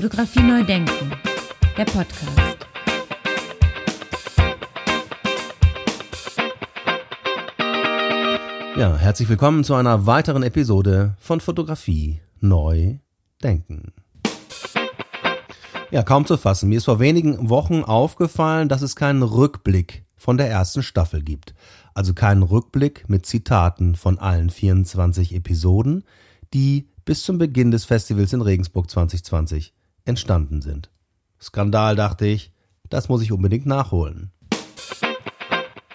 Fotografie neu denken, der Podcast. Ja, herzlich willkommen zu einer weiteren Episode von Fotografie neu denken. Ja, kaum zu fassen. Mir ist vor wenigen Wochen aufgefallen, dass es keinen Rückblick von der ersten Staffel gibt. Also keinen Rückblick mit Zitaten von allen 24 Episoden, die bis zum Beginn des Festivals in Regensburg 2020 entstanden sind. Skandal, dachte ich, das muss ich unbedingt nachholen.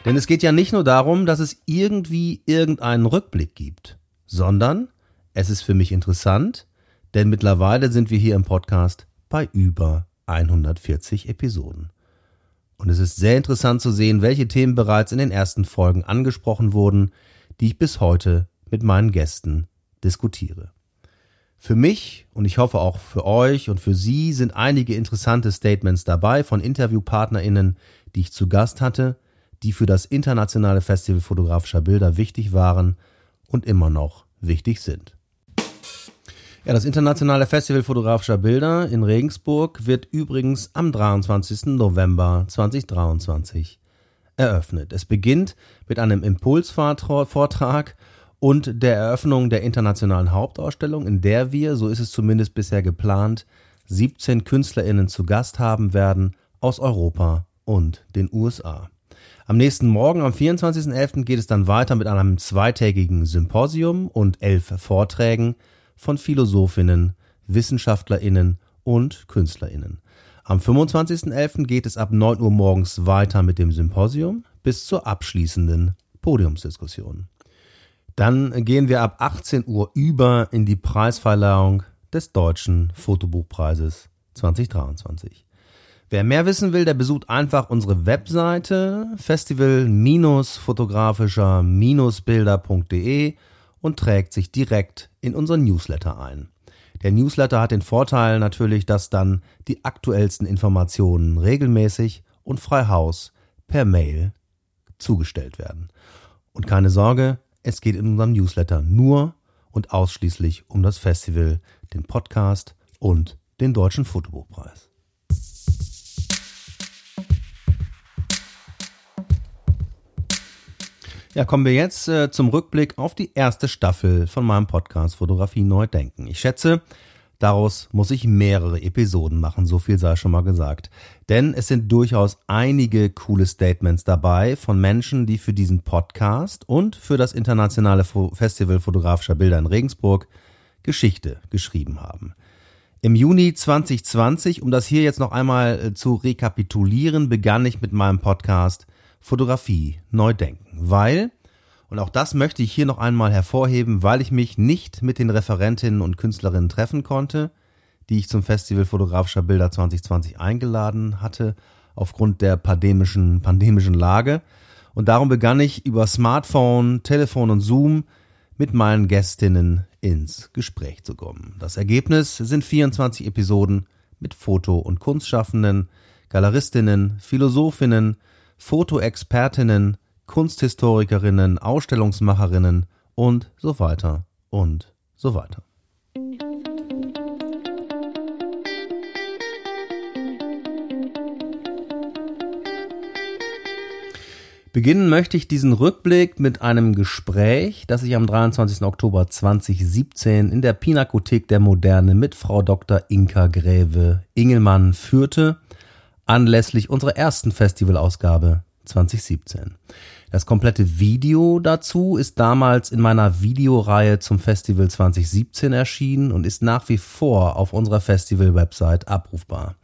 Denn es geht ja nicht nur darum, dass es irgendwie irgendeinen Rückblick gibt, sondern es ist für mich interessant, denn mittlerweile sind wir hier im Podcast bei über 140 Episoden. Und es ist sehr interessant zu sehen, welche Themen bereits in den ersten Folgen angesprochen wurden, die ich bis heute mit meinen Gästen diskutiere. Für mich und ich hoffe auch für euch und für Sie sind einige interessante Statements dabei von Interviewpartnerinnen, die ich zu Gast hatte, die für das internationale Festival fotografischer Bilder wichtig waren und immer noch wichtig sind. Ja, das internationale Festival fotografischer Bilder in Regensburg wird übrigens am 23. November 2023 eröffnet. Es beginnt mit einem Impulsvortrag und der Eröffnung der internationalen Hauptausstellung, in der wir, so ist es zumindest bisher geplant, 17 KünstlerInnen zu Gast haben werden aus Europa und den USA. Am nächsten Morgen, am 24.11., geht es dann weiter mit einem zweitägigen Symposium und elf Vorträgen von Philosophinnen, Wissenschaftlerinnen und Künstlerinnen. Am 25.11. geht es ab 9 Uhr morgens weiter mit dem Symposium bis zur abschließenden Podiumsdiskussion. Dann gehen wir ab 18 Uhr über in die Preisverleihung des Deutschen Fotobuchpreises 2023. Wer mehr wissen will, der besucht einfach unsere Webseite festival-fotografischer-bilder.de und trägt sich direkt in unseren Newsletter ein. Der Newsletter hat den Vorteil natürlich, dass dann die aktuellsten Informationen regelmäßig und frei Haus per Mail zugestellt werden. Und keine Sorge, es geht in unserem Newsletter nur und ausschließlich um das Festival, den Podcast und den Deutschen Fotobuchpreis. Ja, kommen wir jetzt äh, zum Rückblick auf die erste Staffel von meinem Podcast Fotografie neu denken. Ich schätze, daraus muss ich mehrere Episoden machen, so viel sei schon mal gesagt. Denn es sind durchaus einige coole Statements dabei von Menschen, die für diesen Podcast und für das internationale Festival fotografischer Bilder in Regensburg Geschichte geschrieben haben. Im Juni 2020, um das hier jetzt noch einmal äh, zu rekapitulieren, begann ich mit meinem Podcast Fotografie neu denken, weil, und auch das möchte ich hier noch einmal hervorheben, weil ich mich nicht mit den Referentinnen und Künstlerinnen treffen konnte, die ich zum Festival fotografischer Bilder 2020 eingeladen hatte, aufgrund der pandemischen, pandemischen Lage. Und darum begann ich über Smartphone, Telefon und Zoom mit meinen Gästinnen ins Gespräch zu kommen. Das Ergebnis sind 24 Episoden mit Foto- und Kunstschaffenden, Galeristinnen, Philosophinnen, Fotoexpertinnen, Kunsthistorikerinnen, Ausstellungsmacherinnen und so weiter und so weiter. Beginnen möchte ich diesen Rückblick mit einem Gespräch, das ich am 23. Oktober 2017 in der Pinakothek der Moderne mit Frau Dr. Inka Gräve Ingelmann führte anlässlich unserer ersten Festivalausgabe 2017. Das komplette Video dazu ist damals in meiner Videoreihe zum Festival 2017 erschienen und ist nach wie vor auf unserer Festival-Website abrufbar.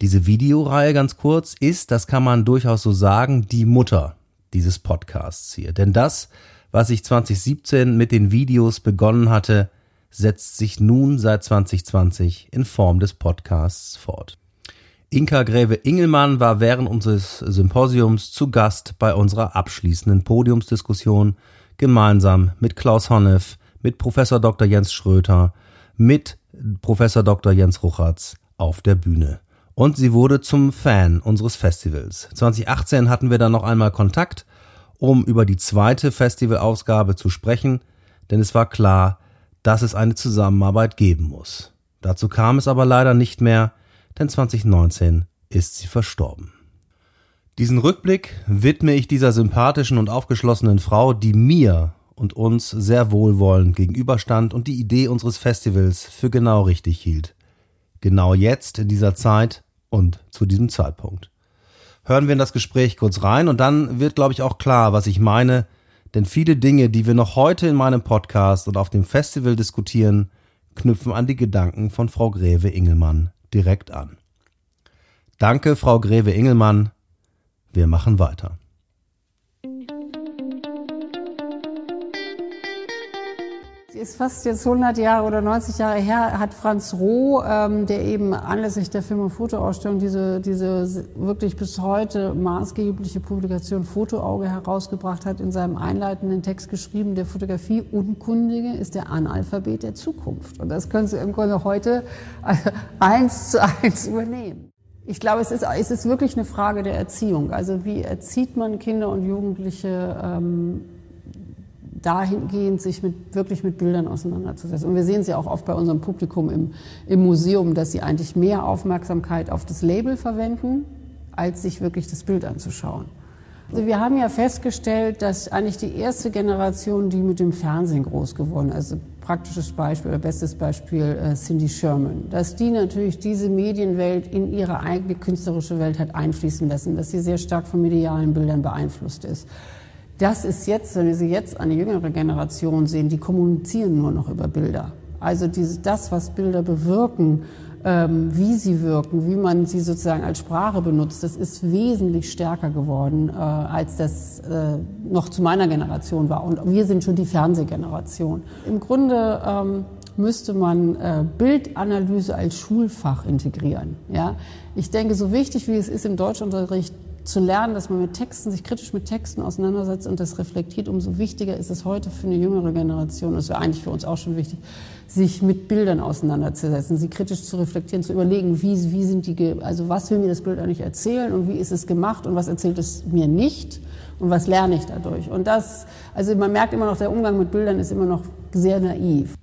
Diese Videoreihe ganz kurz ist, das kann man durchaus so sagen, die Mutter dieses Podcasts hier. Denn das, was ich 2017 mit den Videos begonnen hatte, setzt sich nun seit 2020 in Form des Podcasts fort. Inka Gräve Ingelmann war während unseres Symposiums zu Gast bei unserer abschließenden Podiumsdiskussion gemeinsam mit Klaus Honnef, mit Professor Dr. Jens Schröter, mit Professor Dr. Jens Ruchatz auf der Bühne. Und sie wurde zum Fan unseres Festivals. 2018 hatten wir dann noch einmal Kontakt, um über die zweite Festivalausgabe zu sprechen, denn es war klar, dass es eine Zusammenarbeit geben muss. Dazu kam es aber leider nicht mehr, denn 2019 ist sie verstorben. Diesen Rückblick widme ich dieser sympathischen und aufgeschlossenen Frau, die mir und uns sehr wohlwollend gegenüberstand und die Idee unseres Festivals für genau richtig hielt. Genau jetzt, in dieser Zeit und zu diesem Zeitpunkt. Hören wir in das Gespräch kurz rein und dann wird, glaube ich, auch klar, was ich meine, denn viele Dinge, die wir noch heute in meinem Podcast und auf dem Festival diskutieren, knüpfen an die Gedanken von Frau Greve Ingelmann direkt an. Danke, Frau Greve Ingelmann, wir machen weiter. Ist fast jetzt 100 Jahre oder 90 Jahre her, hat Franz Roh, ähm, der eben anlässlich der Film- und Fotoausstellung diese, diese wirklich bis heute maßgebliche Publikation Fotoauge herausgebracht hat, in seinem einleitenden Text geschrieben, der Fotografie Unkundige ist der Analphabet der Zukunft. Und das können Sie im Grunde heute eins zu eins übernehmen. Ich glaube, es ist, es ist wirklich eine Frage der Erziehung. Also wie erzieht man Kinder und Jugendliche ähm, dahingehend, sich mit, wirklich mit Bildern auseinanderzusetzen. Und wir sehen ja auch oft bei unserem Publikum im, im Museum, dass sie eigentlich mehr Aufmerksamkeit auf das Label verwenden, als sich wirklich das Bild anzuschauen. Also wir haben ja festgestellt, dass eigentlich die erste Generation, die mit dem Fernsehen groß geworden ist, also praktisches Beispiel oder bestes Beispiel äh, Cindy Sherman, dass die natürlich diese Medienwelt in ihre eigene künstlerische Welt hat einfließen lassen, dass sie sehr stark von medialen Bildern beeinflusst ist. Das ist jetzt, wenn wir sie jetzt eine jüngere Generation sehen, die kommunizieren nur noch über Bilder. Also diese, das, was Bilder bewirken, ähm, wie sie wirken, wie man sie sozusagen als Sprache benutzt, das ist wesentlich stärker geworden, äh, als das äh, noch zu meiner Generation war. Und wir sind schon die Fernsehgeneration. Im Grunde ähm, müsste man äh, Bildanalyse als Schulfach integrieren. Ja? Ich denke, so wichtig wie es ist im Deutschunterricht, zu lernen, dass man mit Texten, sich kritisch mit Texten auseinandersetzt und das reflektiert, umso wichtiger ist es heute für eine jüngere Generation, das wäre eigentlich für uns auch schon wichtig, sich mit Bildern auseinanderzusetzen, sie kritisch zu reflektieren, zu überlegen, wie, wie sind die, also was will mir das Bild eigentlich erzählen und wie ist es gemacht und was erzählt es mir nicht und was lerne ich dadurch. Und das, also man merkt immer noch, der Umgang mit Bildern ist immer noch sehr naiv.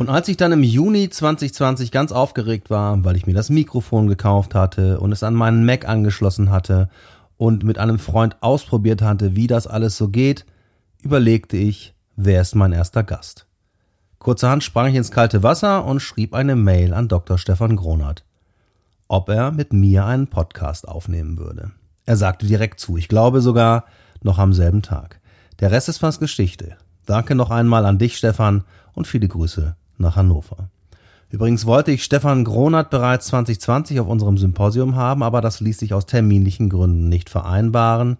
Und als ich dann im Juni 2020 ganz aufgeregt war, weil ich mir das Mikrofon gekauft hatte und es an meinen Mac angeschlossen hatte und mit einem Freund ausprobiert hatte, wie das alles so geht, überlegte ich, wer ist mein erster Gast. Kurzerhand sprang ich ins kalte Wasser und schrieb eine Mail an Dr. Stefan Gronert, ob er mit mir einen Podcast aufnehmen würde. Er sagte direkt zu, ich glaube sogar noch am selben Tag. Der Rest ist fast Geschichte. Danke noch einmal an dich, Stefan, und viele Grüße nach Hannover. Übrigens wollte ich Stefan Gronert bereits 2020 auf unserem Symposium haben, aber das ließ sich aus terminlichen Gründen nicht vereinbaren.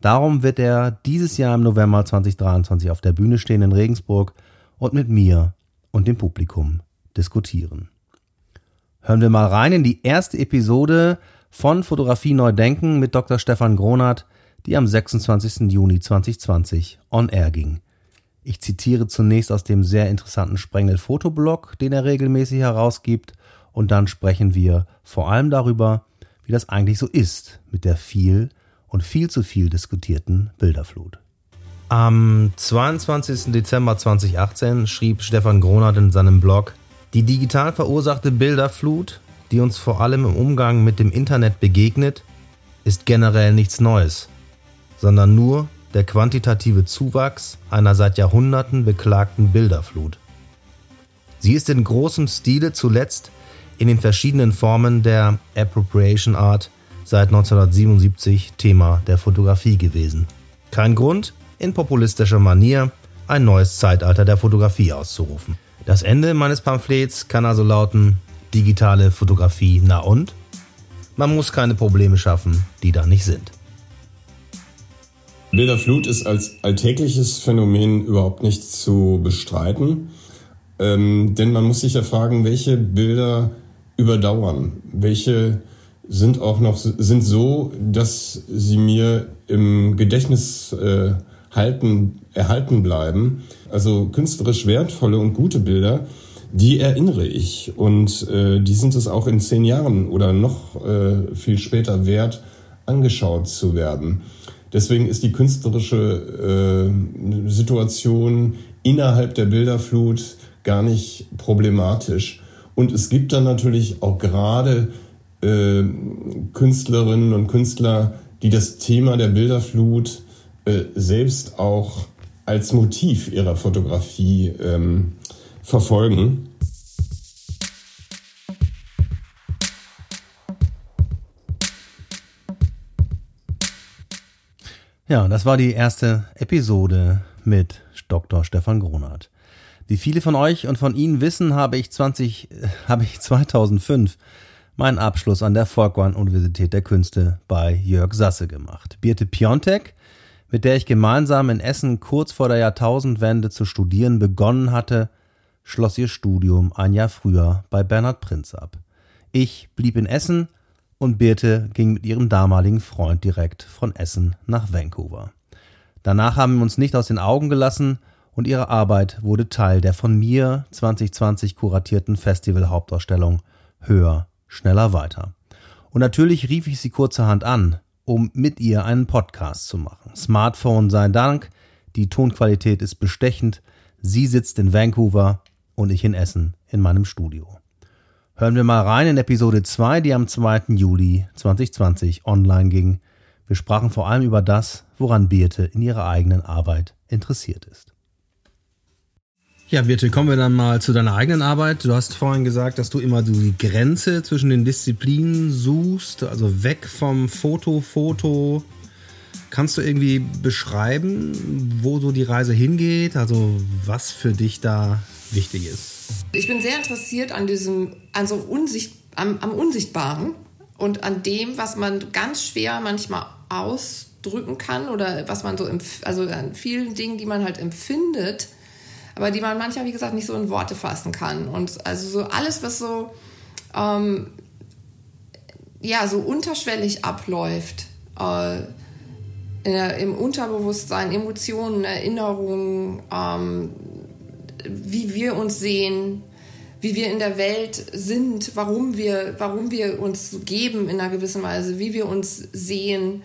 Darum wird er dieses Jahr im November 2023 auf der Bühne stehen in Regensburg und mit mir und dem Publikum diskutieren. Hören wir mal rein in die erste Episode von Fotografie Neu Denken mit Dr. Stefan Gronert, die am 26. Juni 2020 on air ging. Ich zitiere zunächst aus dem sehr interessanten Sprengel Fotoblog, den er regelmäßig herausgibt, und dann sprechen wir vor allem darüber, wie das eigentlich so ist mit der viel und viel zu viel diskutierten Bilderflut. Am 22. Dezember 2018 schrieb Stefan Gronert in seinem Blog, die digital verursachte Bilderflut, die uns vor allem im Umgang mit dem Internet begegnet, ist generell nichts Neues, sondern nur der quantitative Zuwachs einer seit Jahrhunderten beklagten Bilderflut. Sie ist in großem Stile zuletzt in den verschiedenen Formen der Appropriation Art seit 1977 Thema der Fotografie gewesen. Kein Grund, in populistischer Manier ein neues Zeitalter der Fotografie auszurufen. Das Ende meines Pamphlets kann also lauten, digitale Fotografie na und? Man muss keine Probleme schaffen, die da nicht sind. Bilderflut ist als alltägliches Phänomen überhaupt nicht zu bestreiten. Ähm, denn man muss sich ja fragen, welche Bilder überdauern, welche sind auch noch sind so, dass sie mir im Gedächtnis äh, halten, erhalten bleiben. Also künstlerisch wertvolle und gute Bilder, die erinnere ich und äh, die sind es auch in zehn Jahren oder noch äh, viel später wert, angeschaut zu werden. Deswegen ist die künstlerische äh, Situation innerhalb der Bilderflut gar nicht problematisch. Und es gibt dann natürlich auch gerade äh, Künstlerinnen und Künstler, die das Thema der Bilderflut äh, selbst auch als Motiv ihrer Fotografie ähm, verfolgen. Ja, das war die erste Episode mit Dr. Stefan Gronert. Wie viele von euch und von Ihnen wissen, habe ich 20, äh, habe ich 2005 meinen Abschluss an der Folkwang Universität der Künste bei Jörg Sasse gemacht. Birte Piontek, mit der ich gemeinsam in Essen kurz vor der Jahrtausendwende zu studieren begonnen hatte, schloss ihr Studium ein Jahr früher bei Bernhard Prinz ab. Ich blieb in Essen und Birte ging mit ihrem damaligen Freund direkt von Essen nach Vancouver. Danach haben wir uns nicht aus den Augen gelassen und ihre Arbeit wurde Teil der von mir 2020 kuratierten Festival-Hauptausstellung Höher, schneller, weiter. Und natürlich rief ich sie kurzerhand an, um mit ihr einen Podcast zu machen. Smartphone sei Dank, die Tonqualität ist bestechend, sie sitzt in Vancouver und ich in Essen in meinem Studio. Hören wir mal rein in Episode 2, die am 2. Juli 2020 online ging. Wir sprachen vor allem über das, woran Birte in ihrer eigenen Arbeit interessiert ist. Ja, Birte, kommen wir dann mal zu deiner eigenen Arbeit. Du hast vorhin gesagt, dass du immer die Grenze zwischen den Disziplinen suchst, also weg vom Foto, Foto. Kannst du irgendwie beschreiben, wo so die Reise hingeht? Also was für dich da wichtig ist? Ich bin sehr interessiert an diesem, an so Unsicht, am, am Unsichtbaren und an dem, was man ganz schwer manchmal ausdrücken kann oder was man so, also an vielen Dingen, die man halt empfindet, aber die man manchmal, wie gesagt, nicht so in Worte fassen kann. Und also so alles, was so, ähm, ja, so unterschwellig abläuft, äh, der, im Unterbewusstsein, Emotionen, Erinnerungen, ähm, wie wir uns sehen, wie wir in der Welt sind, warum wir, warum wir uns geben in einer gewissen Weise, wie wir uns sehen.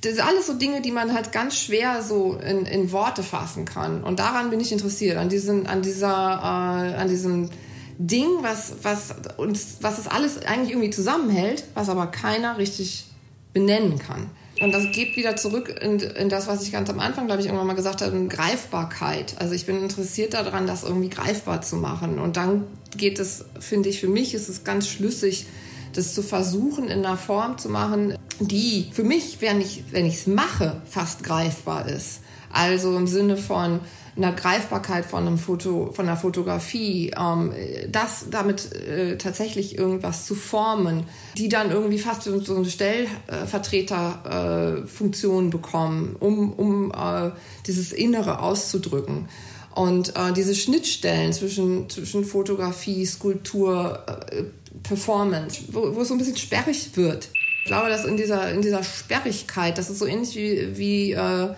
Das sind alles so Dinge, die man halt ganz schwer so in, in Worte fassen kann. Und daran bin ich interessiert, an, diesen, an, dieser, äh, an diesem Ding, was, was uns, was das alles eigentlich irgendwie zusammenhält, was aber keiner richtig benennen kann. Und das geht wieder zurück in, in das, was ich ganz am Anfang, glaube ich, irgendwann mal gesagt habe, in Greifbarkeit. Also ich bin interessiert daran, das irgendwie greifbar zu machen. Und dann geht es, finde ich, für mich ist es ganz schlüssig, das zu versuchen, in einer Form zu machen, die für mich, wenn ich es mache, fast greifbar ist. Also im Sinne von, einer Greifbarkeit von einem Foto, von einer Fotografie, ähm, das damit äh, tatsächlich irgendwas zu formen, die dann irgendwie fast so eine Stellvertreterfunktion äh, bekommen, um, um äh, dieses Innere auszudrücken. Und äh, diese Schnittstellen zwischen, zwischen Fotografie, Skulptur, äh, Performance, wo, wo es so ein bisschen sperrig wird. Ich glaube, dass in dieser, in dieser Sperrigkeit, das ist so ähnlich wie, wie äh,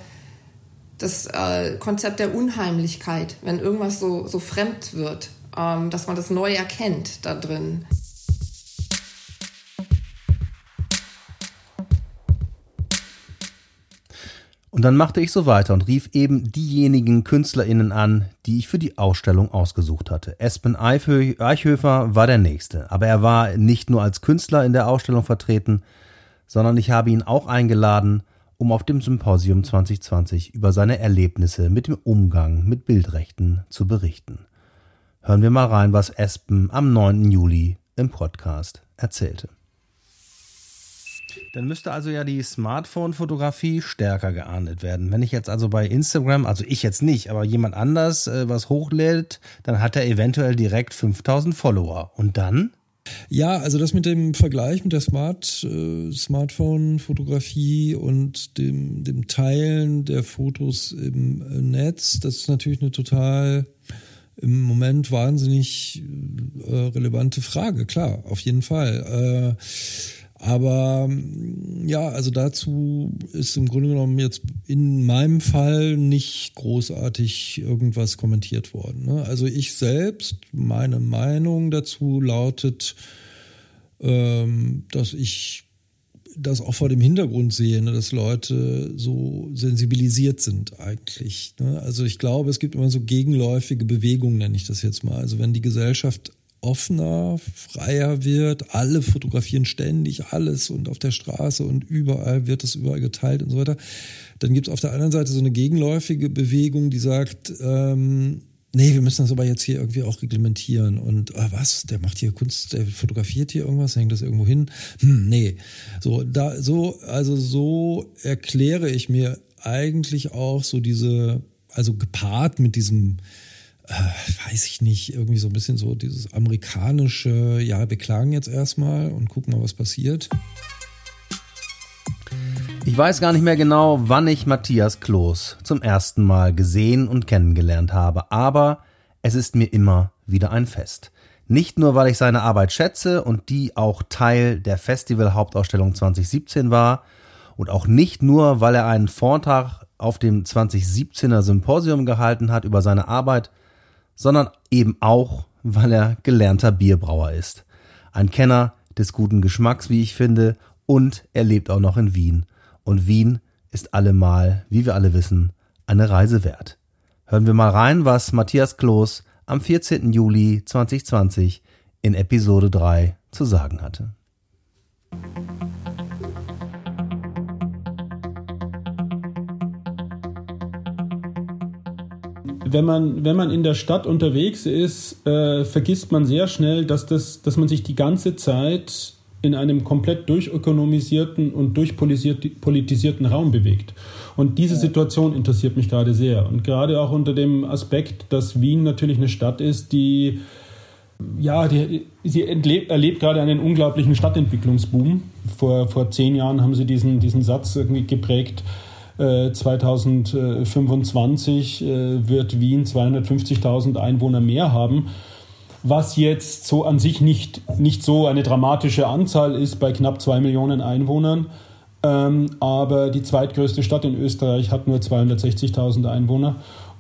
das äh, Konzept der Unheimlichkeit, wenn irgendwas so, so fremd wird, ähm, dass man das neu erkennt da drin. Und dann machte ich so weiter und rief eben diejenigen KünstlerInnen an, die ich für die Ausstellung ausgesucht hatte. Espen Eichhöfer war der nächste, aber er war nicht nur als Künstler in der Ausstellung vertreten, sondern ich habe ihn auch eingeladen, um auf dem Symposium 2020 über seine Erlebnisse mit dem Umgang mit Bildrechten zu berichten. Hören wir mal rein, was Espen am 9. Juli im Podcast erzählte. Dann müsste also ja die Smartphone-Fotografie stärker geahndet werden. Wenn ich jetzt also bei Instagram, also ich jetzt nicht, aber jemand anders äh, was hochlädt, dann hat er eventuell direkt 5000 Follower. Und dann? Ja, also das mit dem Vergleich mit der Smart, äh, Smartphone-Fotografie und dem, dem Teilen der Fotos im äh, Netz, das ist natürlich eine total im Moment wahnsinnig äh, relevante Frage, klar, auf jeden Fall. Äh, aber ja, also dazu ist im Grunde genommen jetzt in meinem Fall nicht großartig irgendwas kommentiert worden. Ne? Also ich selbst, meine Meinung dazu lautet, ähm, dass ich das auch vor dem Hintergrund sehe, ne, dass Leute so sensibilisiert sind eigentlich. Ne? Also ich glaube, es gibt immer so gegenläufige Bewegungen, nenne ich das jetzt mal. Also wenn die Gesellschaft offener, freier wird, alle fotografieren ständig alles und auf der Straße und überall wird es überall geteilt und so weiter, dann gibt es auf der anderen Seite so eine gegenläufige Bewegung, die sagt, ähm, nee, wir müssen das aber jetzt hier irgendwie auch reglementieren. Und ah, was, der macht hier Kunst, der fotografiert hier irgendwas, hängt das irgendwo hin? Hm, nee. So, da, so, also so erkläre ich mir eigentlich auch so diese, also gepaart mit diesem, äh, weiß ich nicht, irgendwie so ein bisschen so dieses amerikanische, ja, wir klagen jetzt erstmal und gucken mal, was passiert. Ich weiß gar nicht mehr genau, wann ich Matthias Kloß zum ersten Mal gesehen und kennengelernt habe, aber es ist mir immer wieder ein Fest. Nicht nur, weil ich seine Arbeit schätze und die auch Teil der Festival Hauptausstellung 2017 war und auch nicht nur, weil er einen Vortrag auf dem 2017er Symposium gehalten hat über seine Arbeit, sondern eben auch, weil er gelernter Bierbrauer ist. Ein Kenner des guten Geschmacks, wie ich finde, und er lebt auch noch in Wien und Wien ist allemal, wie wir alle wissen, eine Reise wert. Hören wir mal rein, was Matthias Kloß am 14. Juli 2020 in Episode 3 zu sagen hatte. Wenn man, wenn man in der Stadt unterwegs ist, äh, vergisst man sehr schnell, dass, das, dass man sich die ganze Zeit in einem komplett durchökonomisierten und durchpolitisierten Raum bewegt. Und diese Situation interessiert mich gerade sehr. Und gerade auch unter dem Aspekt, dass Wien natürlich eine Stadt ist, die ja, die, sie erlebt, erlebt gerade einen unglaublichen Stadtentwicklungsboom. Vor, vor zehn Jahren haben sie diesen, diesen Satz irgendwie geprägt. Äh, 2025 äh, wird Wien 250.000 Einwohner mehr haben was jetzt so an sich nicht, nicht so eine dramatische Anzahl ist bei knapp zwei Millionen Einwohnern. Ähm, aber die zweitgrößte Stadt in Österreich hat nur 260.000 Einwohner.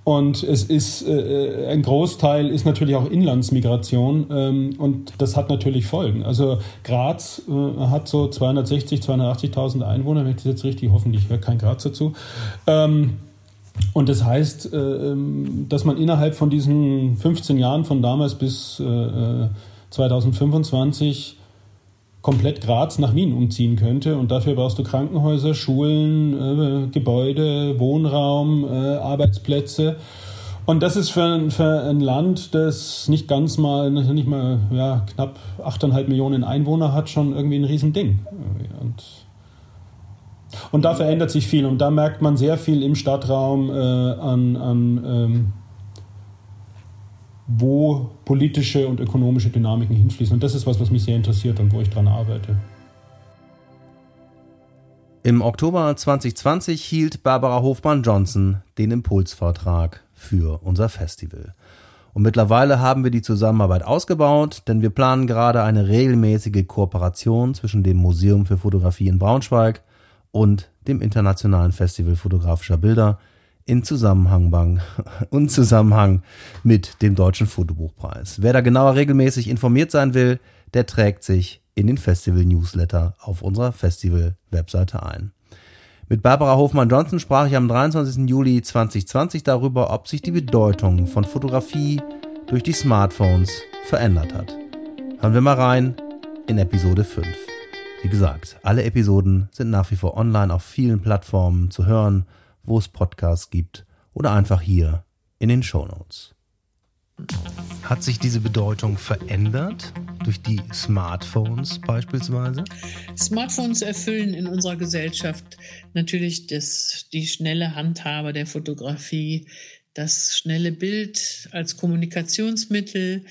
Und es ist äh, ein Großteil ist natürlich auch Inlandsmigration ähm, und das hat natürlich Folgen. Also Graz äh, hat so 260, 280.000 Einwohner, wenn ich das jetzt richtig, hoffentlich hört kein Graz dazu. Ähm, und das heißt, äh, ähm, dass man innerhalb von diesen 15 Jahren von damals bis 2025 äh, komplett Graz nach Wien umziehen könnte. Und dafür brauchst du Krankenhäuser, Schulen, äh, Gebäude, Wohnraum, Arbeitsplätze. Und das ist für ein, für ein Land, das nicht ganz mal, nicht mal ja, knapp 8,5 Millionen Einwohner hat, schon irgendwie ein Riesending. Und und da verändert sich viel und da merkt man sehr viel im Stadtraum äh, an, an ähm, wo politische und ökonomische Dynamiken hinfließen. Und das ist was, was mich sehr interessiert und wo ich dran arbeite. Im Oktober 2020 hielt Barbara Hofmann-Johnson den Impulsvortrag für unser Festival. Und mittlerweile haben wir die Zusammenarbeit ausgebaut, denn wir planen gerade eine regelmäßige Kooperation zwischen dem Museum für Fotografie in Braunschweig und dem Internationalen Festival fotografischer Bilder in Zusammenhang, und Zusammenhang mit dem Deutschen Fotobuchpreis. Wer da genauer regelmäßig informiert sein will, der trägt sich in den Festival-Newsletter auf unserer Festival-Webseite ein. Mit Barbara Hofmann-Johnson sprach ich am 23. Juli 2020 darüber, ob sich die Bedeutung von Fotografie durch die Smartphones verändert hat. Hören wir mal rein in Episode 5. Wie gesagt, alle Episoden sind nach wie vor online auf vielen Plattformen zu hören, wo es Podcasts gibt oder einfach hier in den Show Notes. Hat sich diese Bedeutung verändert durch die Smartphones beispielsweise? Smartphones erfüllen in unserer Gesellschaft natürlich das, die schnelle Handhabe der Fotografie, das schnelle Bild als Kommunikationsmittel,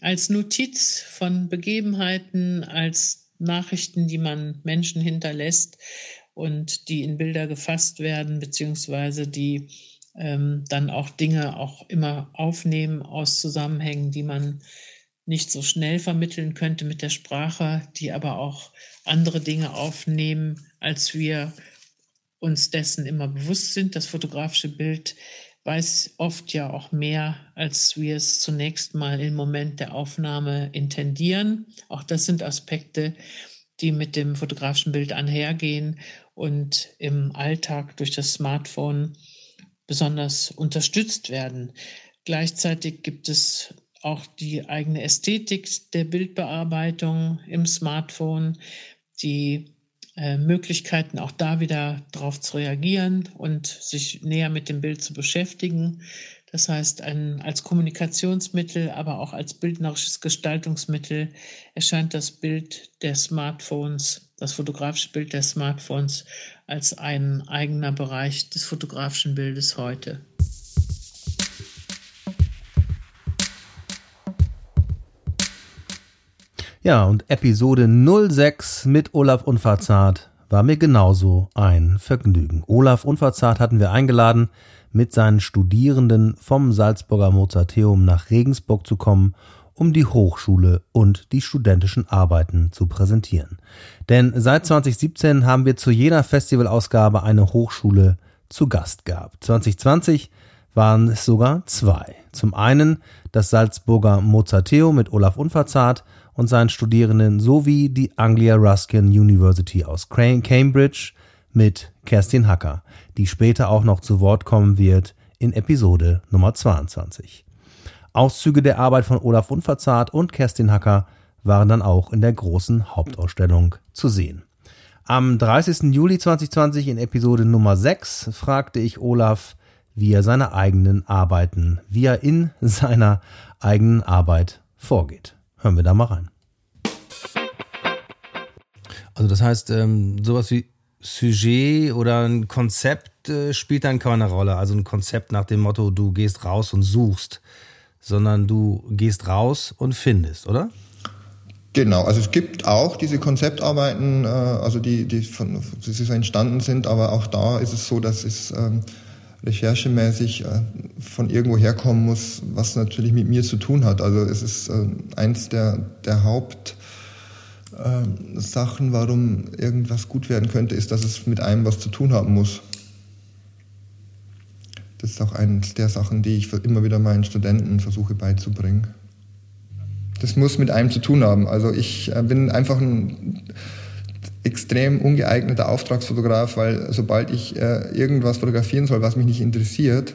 als Notiz von Begebenheiten, als Nachrichten, die man Menschen hinterlässt und die in Bilder gefasst werden, beziehungsweise die ähm, dann auch Dinge auch immer aufnehmen aus Zusammenhängen, die man nicht so schnell vermitteln könnte mit der Sprache, die aber auch andere Dinge aufnehmen, als wir uns dessen immer bewusst sind. Das fotografische Bild weiß oft ja auch mehr, als wir es zunächst mal im Moment der Aufnahme intendieren. Auch das sind Aspekte, die mit dem fotografischen Bild einhergehen und im Alltag durch das Smartphone besonders unterstützt werden. Gleichzeitig gibt es auch die eigene Ästhetik der Bildbearbeitung im Smartphone, die äh, Möglichkeiten, auch da wieder darauf zu reagieren und sich näher mit dem Bild zu beschäftigen. Das heißt, ein, als Kommunikationsmittel, aber auch als bildnerisches Gestaltungsmittel erscheint das Bild der Smartphones, das fotografische Bild der Smartphones als ein eigener Bereich des fotografischen Bildes heute. Ja, und Episode 06 mit Olaf Unverzart war mir genauso ein Vergnügen. Olaf Unverzart hatten wir eingeladen, mit seinen Studierenden vom Salzburger Mozarteum nach Regensburg zu kommen, um die Hochschule und die studentischen Arbeiten zu präsentieren. Denn seit 2017 haben wir zu jeder Festivalausgabe eine Hochschule zu Gast gehabt. 2020 waren es sogar zwei. Zum einen das Salzburger Mozarteum mit Olaf Unverzart und seinen Studierenden sowie die Anglia Ruskin University aus Cambridge mit Kerstin Hacker, die später auch noch zu Wort kommen wird in Episode Nummer 22. Auszüge der Arbeit von Olaf Unverzart und Kerstin Hacker waren dann auch in der großen Hauptausstellung zu sehen. Am 30. Juli 2020 in Episode Nummer 6 fragte ich Olaf, wie er seine eigenen Arbeiten, wie er in seiner eigenen Arbeit vorgeht. Hören wir da mal rein. Also das heißt, ähm, sowas wie Sujet oder ein Konzept äh, spielt dann keine Rolle. Also ein Konzept nach dem Motto, du gehst raus und suchst, sondern du gehst raus und findest, oder? Genau, also es gibt auch diese Konzeptarbeiten, äh, also die, die, von, die so entstanden sind, aber auch da ist es so, dass es ähm, recherchemäßig äh, von irgendwo herkommen muss, was natürlich mit mir zu tun hat. Also es ist äh, eins der, der Hauptsachen, äh, warum irgendwas gut werden könnte, ist, dass es mit einem was zu tun haben muss. Das ist auch eines der Sachen, die ich immer wieder meinen Studenten versuche beizubringen. Das muss mit einem zu tun haben. Also ich äh, bin einfach ein extrem ungeeigneter Auftragsfotograf, weil sobald ich äh, irgendwas fotografieren soll, was mich nicht interessiert,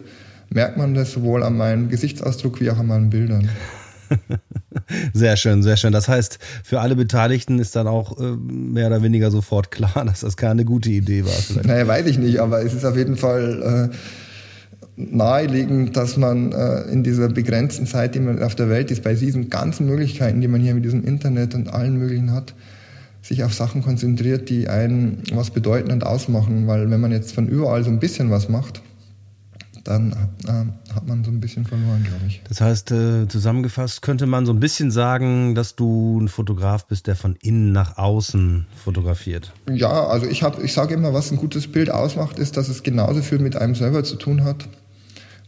merkt man das sowohl an meinem Gesichtsausdruck wie auch an meinen Bildern. Sehr schön, sehr schön. Das heißt, für alle Beteiligten ist dann auch äh, mehr oder weniger sofort klar, dass das keine gute Idee war. Vielleicht. Naja, weiß ich nicht, aber es ist auf jeden Fall äh, naheliegend, dass man äh, in dieser begrenzten Zeit, die man auf der Welt ist, bei diesen ganzen Möglichkeiten, die man hier mit diesem Internet und allen möglichen hat, sich auf Sachen konzentriert, die einen was bedeuten und ausmachen. Weil wenn man jetzt von überall so ein bisschen was macht, dann äh, hat man so ein bisschen verloren, glaube ich. Das heißt, äh, zusammengefasst könnte man so ein bisschen sagen, dass du ein Fotograf bist, der von innen nach außen fotografiert. Ja, also ich, hab, ich sage immer, was ein gutes Bild ausmacht, ist, dass es genauso viel mit einem selber zu tun hat,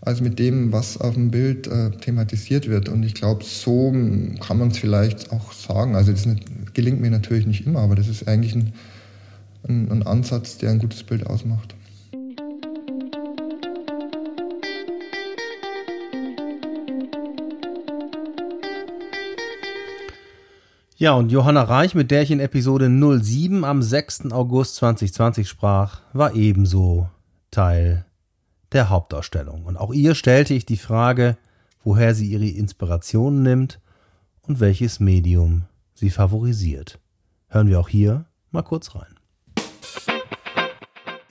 als mit dem, was auf dem Bild äh, thematisiert wird. Und ich glaube, so kann man es vielleicht auch sagen. Also das nicht, gelingt mir natürlich nicht immer, aber das ist eigentlich ein, ein, ein Ansatz, der ein gutes Bild ausmacht. Ja, und Johanna Reich, mit der ich in Episode 07 am 6. August 2020 sprach, war ebenso Teil der Hauptausstellung. Und auch ihr stellte ich die Frage, woher sie ihre Inspiration nimmt und welches Medium sie favorisiert. Hören wir auch hier mal kurz rein.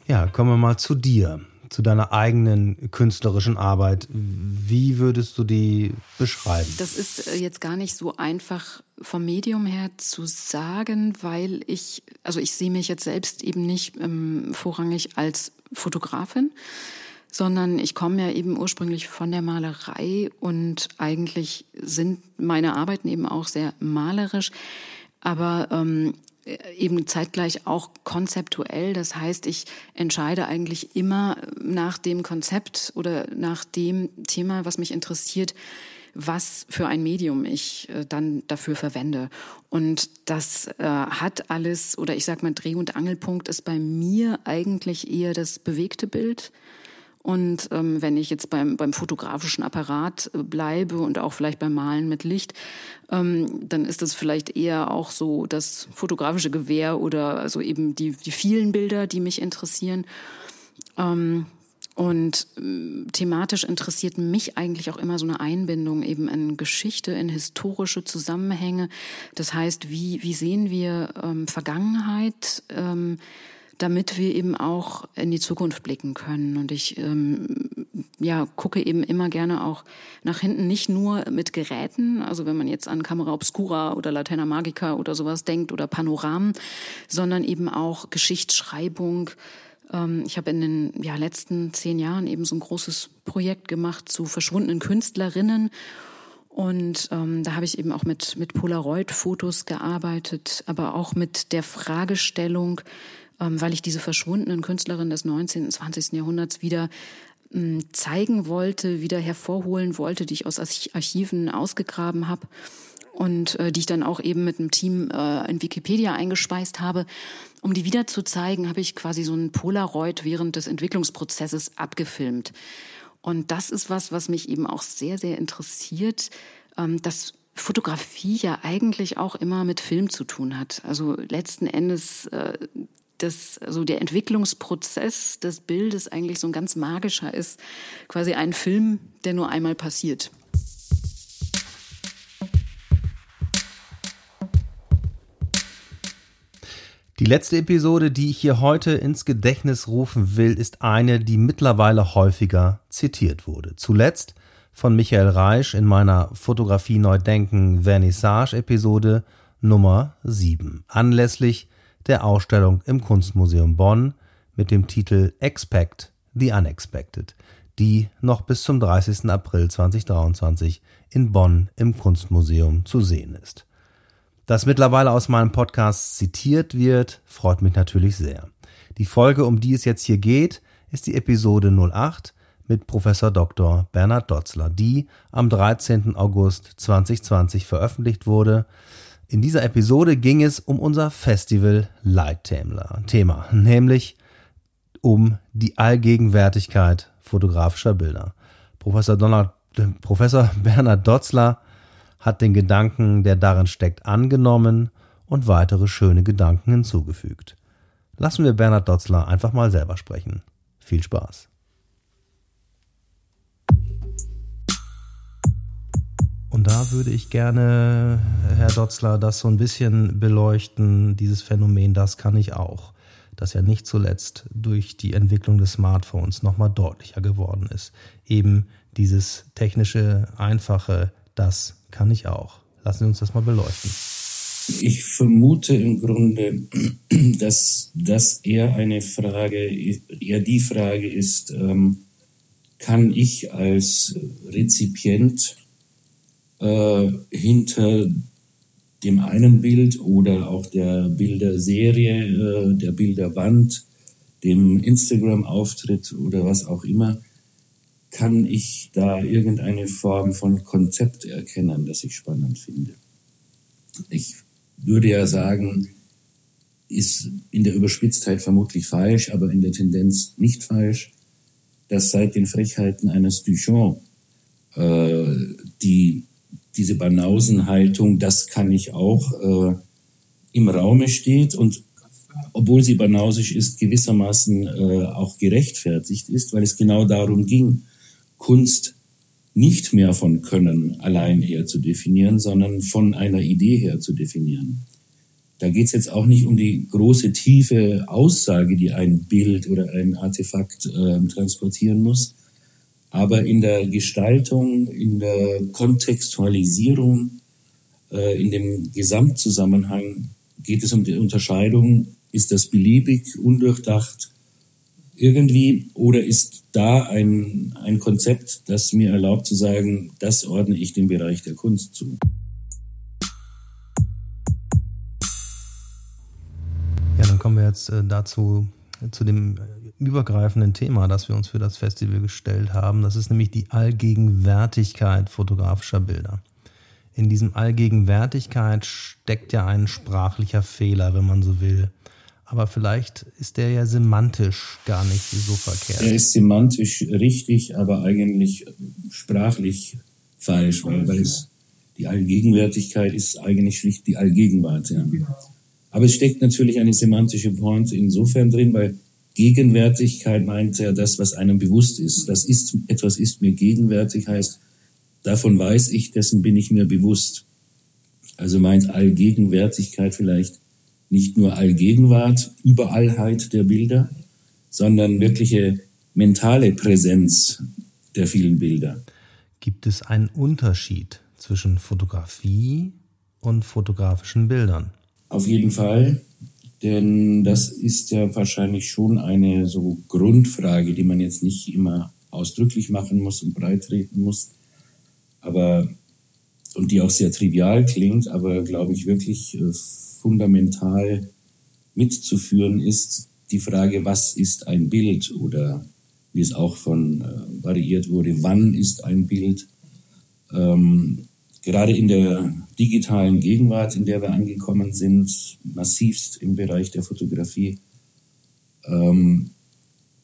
Ja, kommen wir mal zu dir, zu deiner eigenen künstlerischen Arbeit. Wie würdest du die beschreiben? Das ist äh, jetzt gar nicht so einfach vom Medium her zu sagen, weil ich, also ich sehe mich jetzt selbst eben nicht ähm, vorrangig als Fotografin, sondern ich komme ja eben ursprünglich von der Malerei und eigentlich sind meine Arbeiten eben auch sehr malerisch, aber ähm, eben zeitgleich auch konzeptuell. Das heißt, ich entscheide eigentlich immer nach dem Konzept oder nach dem Thema, was mich interessiert, was für ein Medium ich äh, dann dafür verwende. Und das äh, hat alles, oder ich sage mal, Dreh- und Angelpunkt ist bei mir eigentlich eher das bewegte Bild Und ähm, wenn ich jetzt beim, beim fotografischen Apparat äh, bleibe und auch vielleicht beim Malen mit Licht, ähm, dann ist das vielleicht eher auch so das fotografische Gewehr oder also eben die, die vielen Bilder, die mich interessieren. Ähm, und äh, thematisch interessiert mich eigentlich auch immer so eine Einbindung eben in Geschichte, in historische Zusammenhänge. Das heißt, wie, wie sehen wir ähm, Vergangenheit? Ähm, damit wir eben auch in die Zukunft blicken können. Und ich ähm, ja, gucke eben immer gerne auch nach hinten, nicht nur mit Geräten, also wenn man jetzt an Camera Obscura oder Laterna Magica oder sowas denkt oder Panoramen, sondern eben auch Geschichtsschreibung. Ähm, ich habe in den ja, letzten zehn Jahren eben so ein großes Projekt gemacht zu verschwundenen Künstlerinnen. Und ähm, da habe ich eben auch mit, mit Polaroid-Fotos gearbeitet, aber auch mit der Fragestellung, weil ich diese verschwundenen Künstlerinnen des 19. und 20. Jahrhunderts wieder ähm, zeigen wollte, wieder hervorholen wollte, die ich aus Archiven ausgegraben habe und äh, die ich dann auch eben mit einem Team äh, in Wikipedia eingespeist habe. Um die wieder zu zeigen, habe ich quasi so ein Polaroid während des Entwicklungsprozesses abgefilmt. Und das ist was, was mich eben auch sehr, sehr interessiert, ähm, dass Fotografie ja eigentlich auch immer mit Film zu tun hat. Also letzten Endes äh, dass also der Entwicklungsprozess des Bildes eigentlich so ein ganz magischer ist, quasi ein Film, der nur einmal passiert. Die letzte Episode, die ich hier heute ins Gedächtnis rufen will, ist eine, die mittlerweile häufiger zitiert wurde. Zuletzt von Michael Reisch in meiner Fotografie Neudenken Vernissage Episode Nummer 7. Anlässlich der Ausstellung im Kunstmuseum Bonn mit dem Titel Expect the Unexpected, die noch bis zum 30. April 2023 in Bonn im Kunstmuseum zu sehen ist. Dass mittlerweile aus meinem Podcast zitiert wird, freut mich natürlich sehr. Die Folge, um die es jetzt hier geht, ist die Episode 08 mit Professor Dr. Bernhard Dotzler, die am 13. August 2020 veröffentlicht wurde in dieser Episode ging es um unser Festival Leitthema, nämlich um die Allgegenwärtigkeit fotografischer Bilder. Professor, Donald, Professor Bernhard Dotzler hat den Gedanken, der darin steckt, angenommen und weitere schöne Gedanken hinzugefügt. Lassen wir Bernhard Dotzler einfach mal selber sprechen. Viel Spaß. Und da würde ich gerne, Herr Dotzler, das so ein bisschen beleuchten, dieses Phänomen, das kann ich auch, das ja nicht zuletzt durch die Entwicklung des Smartphones nochmal deutlicher geworden ist. Eben dieses technische, einfache, das kann ich auch. Lassen Sie uns das mal beleuchten. Ich vermute im Grunde, dass das eher eine Frage, eher die Frage ist, ähm, kann ich als Rezipient äh, hinter dem einen Bild oder auch der Bilderserie, äh, der Bilderwand, dem Instagram-Auftritt oder was auch immer, kann ich da irgendeine Form von Konzept erkennen, das ich spannend finde. Ich würde ja sagen, ist in der Überspitztheit vermutlich falsch, aber in der Tendenz nicht falsch, dass seit den Frechheiten eines Duchamp äh, die diese Banausenhaltung, das kann ich auch, äh, im Raume steht und obwohl sie banausisch ist, gewissermaßen äh, auch gerechtfertigt ist, weil es genau darum ging, Kunst nicht mehr von Können allein her zu definieren, sondern von einer Idee her zu definieren. Da geht es jetzt auch nicht um die große tiefe Aussage, die ein Bild oder ein Artefakt äh, transportieren muss, aber in der Gestaltung, in der Kontextualisierung, äh, in dem Gesamtzusammenhang geht es um die Unterscheidung, ist das beliebig, undurchdacht irgendwie oder ist da ein, ein Konzept, das mir erlaubt zu sagen, das ordne ich dem Bereich der Kunst zu. Ja, dann kommen wir jetzt äh, dazu, zu dem übergreifenden Thema, das wir uns für das Festival gestellt haben. Das ist nämlich die Allgegenwärtigkeit fotografischer Bilder. In diesem Allgegenwärtigkeit steckt ja ein sprachlicher Fehler, wenn man so will. aber vielleicht ist der ja semantisch gar nicht so verkehrt. Er ist semantisch richtig, aber eigentlich sprachlich falsch, weil, weil es die Allgegenwärtigkeit ist eigentlich schlicht die Allgegenwart. Ja. Aber es steckt natürlich eine semantische Pointe insofern drin, weil Gegenwärtigkeit meint ja das, was einem bewusst ist. Das ist, etwas ist mir gegenwärtig heißt, davon weiß ich, dessen bin ich mir bewusst. Also meint Allgegenwärtigkeit vielleicht nicht nur Allgegenwart, Überallheit der Bilder, sondern wirkliche mentale Präsenz der vielen Bilder. Gibt es einen Unterschied zwischen Fotografie und fotografischen Bildern? Auf jeden Fall, denn das ist ja wahrscheinlich schon eine so Grundfrage, die man jetzt nicht immer ausdrücklich machen muss und breitreten muss, aber und die auch sehr trivial klingt, aber glaube ich wirklich äh, fundamental mitzuführen ist die Frage, was ist ein Bild oder wie es auch von äh, variiert wurde, wann ist ein Bild. Ähm, gerade in der digitalen Gegenwart, in der wir angekommen sind, massivst im Bereich der Fotografie, ähm,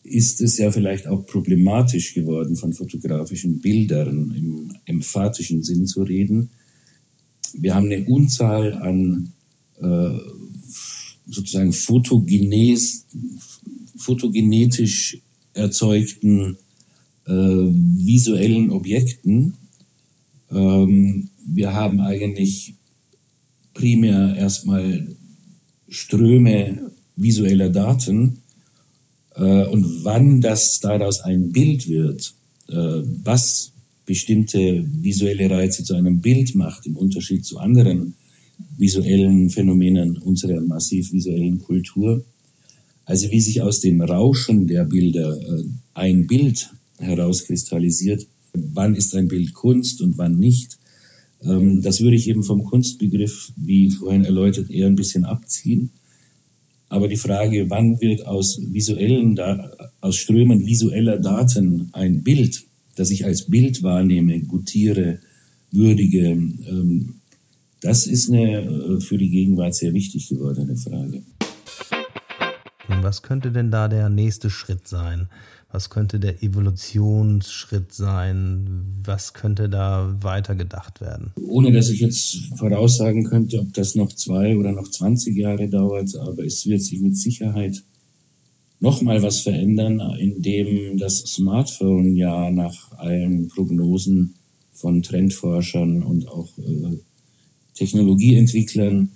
ist es ja vielleicht auch problematisch geworden, von fotografischen Bildern im emphatischen Sinn zu reden. Wir haben eine Unzahl an äh, sozusagen Fotogenes, fotogenetisch erzeugten äh, visuellen Objekten. Ähm, wir haben eigentlich primär erstmal Ströme visueller Daten äh, und wann das daraus ein Bild wird, äh, was bestimmte visuelle Reize zu einem Bild macht, im Unterschied zu anderen visuellen Phänomenen unserer massiv visuellen Kultur. Also wie sich aus dem Rauschen der Bilder äh, ein Bild herauskristallisiert, wann ist ein Bild Kunst und wann nicht, ähm, das würde ich eben vom Kunstbegriff, wie vorhin erläutert, eher ein bisschen abziehen. Aber die Frage, wann wird aus visuellen, aus Strömen visueller Daten ein Bild, das ich als Bild wahrnehme, gutiere, würdige, ähm, das ist eine äh, für die Gegenwart sehr wichtig gewordene Frage. Was könnte denn da der nächste Schritt sein? Was könnte der Evolutionsschritt sein? Was könnte da weitergedacht werden? Ohne dass ich jetzt voraussagen könnte, ob das noch zwei oder noch 20 Jahre dauert, aber es wird sich mit Sicherheit noch mal was verändern, indem das Smartphone ja nach allen Prognosen von Trendforschern und auch äh, Technologieentwicklern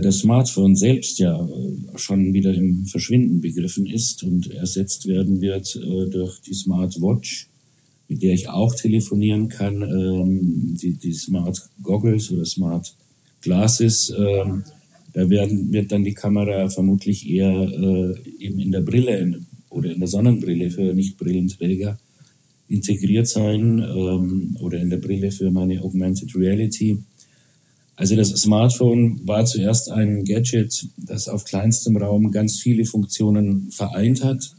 das Smartphone selbst ja äh, schon wieder im Verschwinden begriffen ist und ersetzt werden wird äh, durch die Smartwatch, mit der ich auch telefonieren kann, ähm, die, die Smart Goggles oder Smart Glasses. Ähm, da werden, wird dann die Kamera vermutlich eher eben in der Brille oder in der Sonnenbrille für Nicht-Brillenträger integriert sein ähm, oder in der Brille für meine Augmented Reality. Also das Smartphone war zuerst ein Gadget, das auf kleinstem Raum ganz viele Funktionen vereint hat.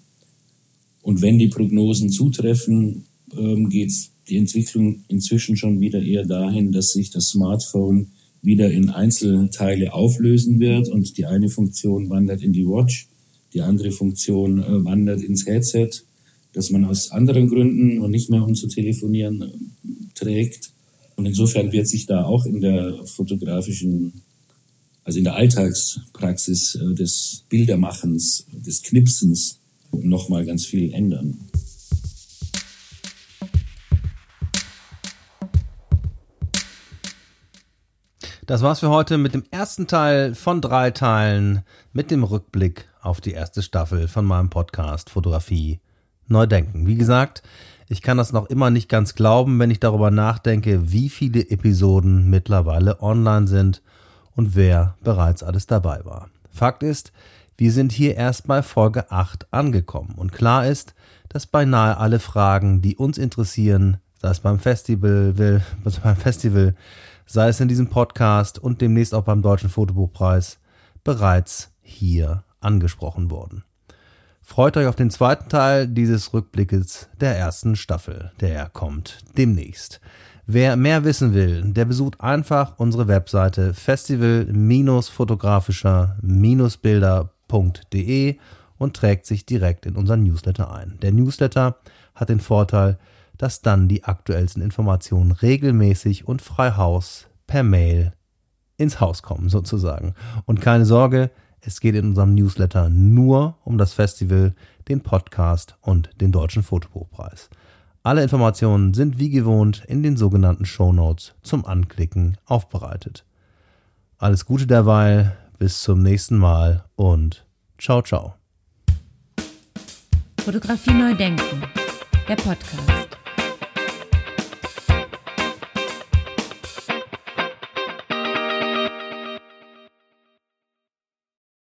Und wenn die Prognosen zutreffen, ähm, geht die Entwicklung inzwischen schon wieder eher dahin, dass sich das Smartphone wieder in Einzelteile auflösen wird und die eine Funktion wandert in die Watch, die andere Funktion äh, wandert ins Headset, das man aus anderen Gründen und nicht mehr um zu telefonieren äh, trägt. Und insofern wird sich da auch in der fotografischen, also in der Alltagspraxis äh, des Bildermachens, des Knipsens nochmal ganz viel ändern. Das war's für heute mit dem ersten Teil von drei Teilen mit dem Rückblick auf die erste Staffel von meinem Podcast Fotografie Neu Denken. Wie gesagt, ich kann das noch immer nicht ganz glauben, wenn ich darüber nachdenke, wie viele Episoden mittlerweile online sind und wer bereits alles dabei war. Fakt ist, wir sind hier erst bei Folge 8 angekommen und klar ist, dass beinahe alle Fragen, die uns interessieren, sei es beim Festival, will, beim Festival, sei es in diesem Podcast und demnächst auch beim Deutschen Fotobuchpreis, bereits hier angesprochen wurden. Freut euch auf den zweiten Teil dieses Rückblickes der ersten Staffel. Der kommt demnächst. Wer mehr wissen will, der besucht einfach unsere Webseite festival-fotografischer-bilder.de und trägt sich direkt in unseren Newsletter ein. Der Newsletter hat den Vorteil, dass dann die aktuellsten Informationen regelmäßig und frei Haus per Mail ins Haus kommen sozusagen. Und keine Sorge, es geht in unserem Newsletter nur um das Festival, den Podcast und den Deutschen Fotobuchpreis. Alle Informationen sind wie gewohnt in den sogenannten Show Notes zum Anklicken aufbereitet. Alles Gute derweil, bis zum nächsten Mal und ciao ciao. Fotografie neu denken, der Podcast.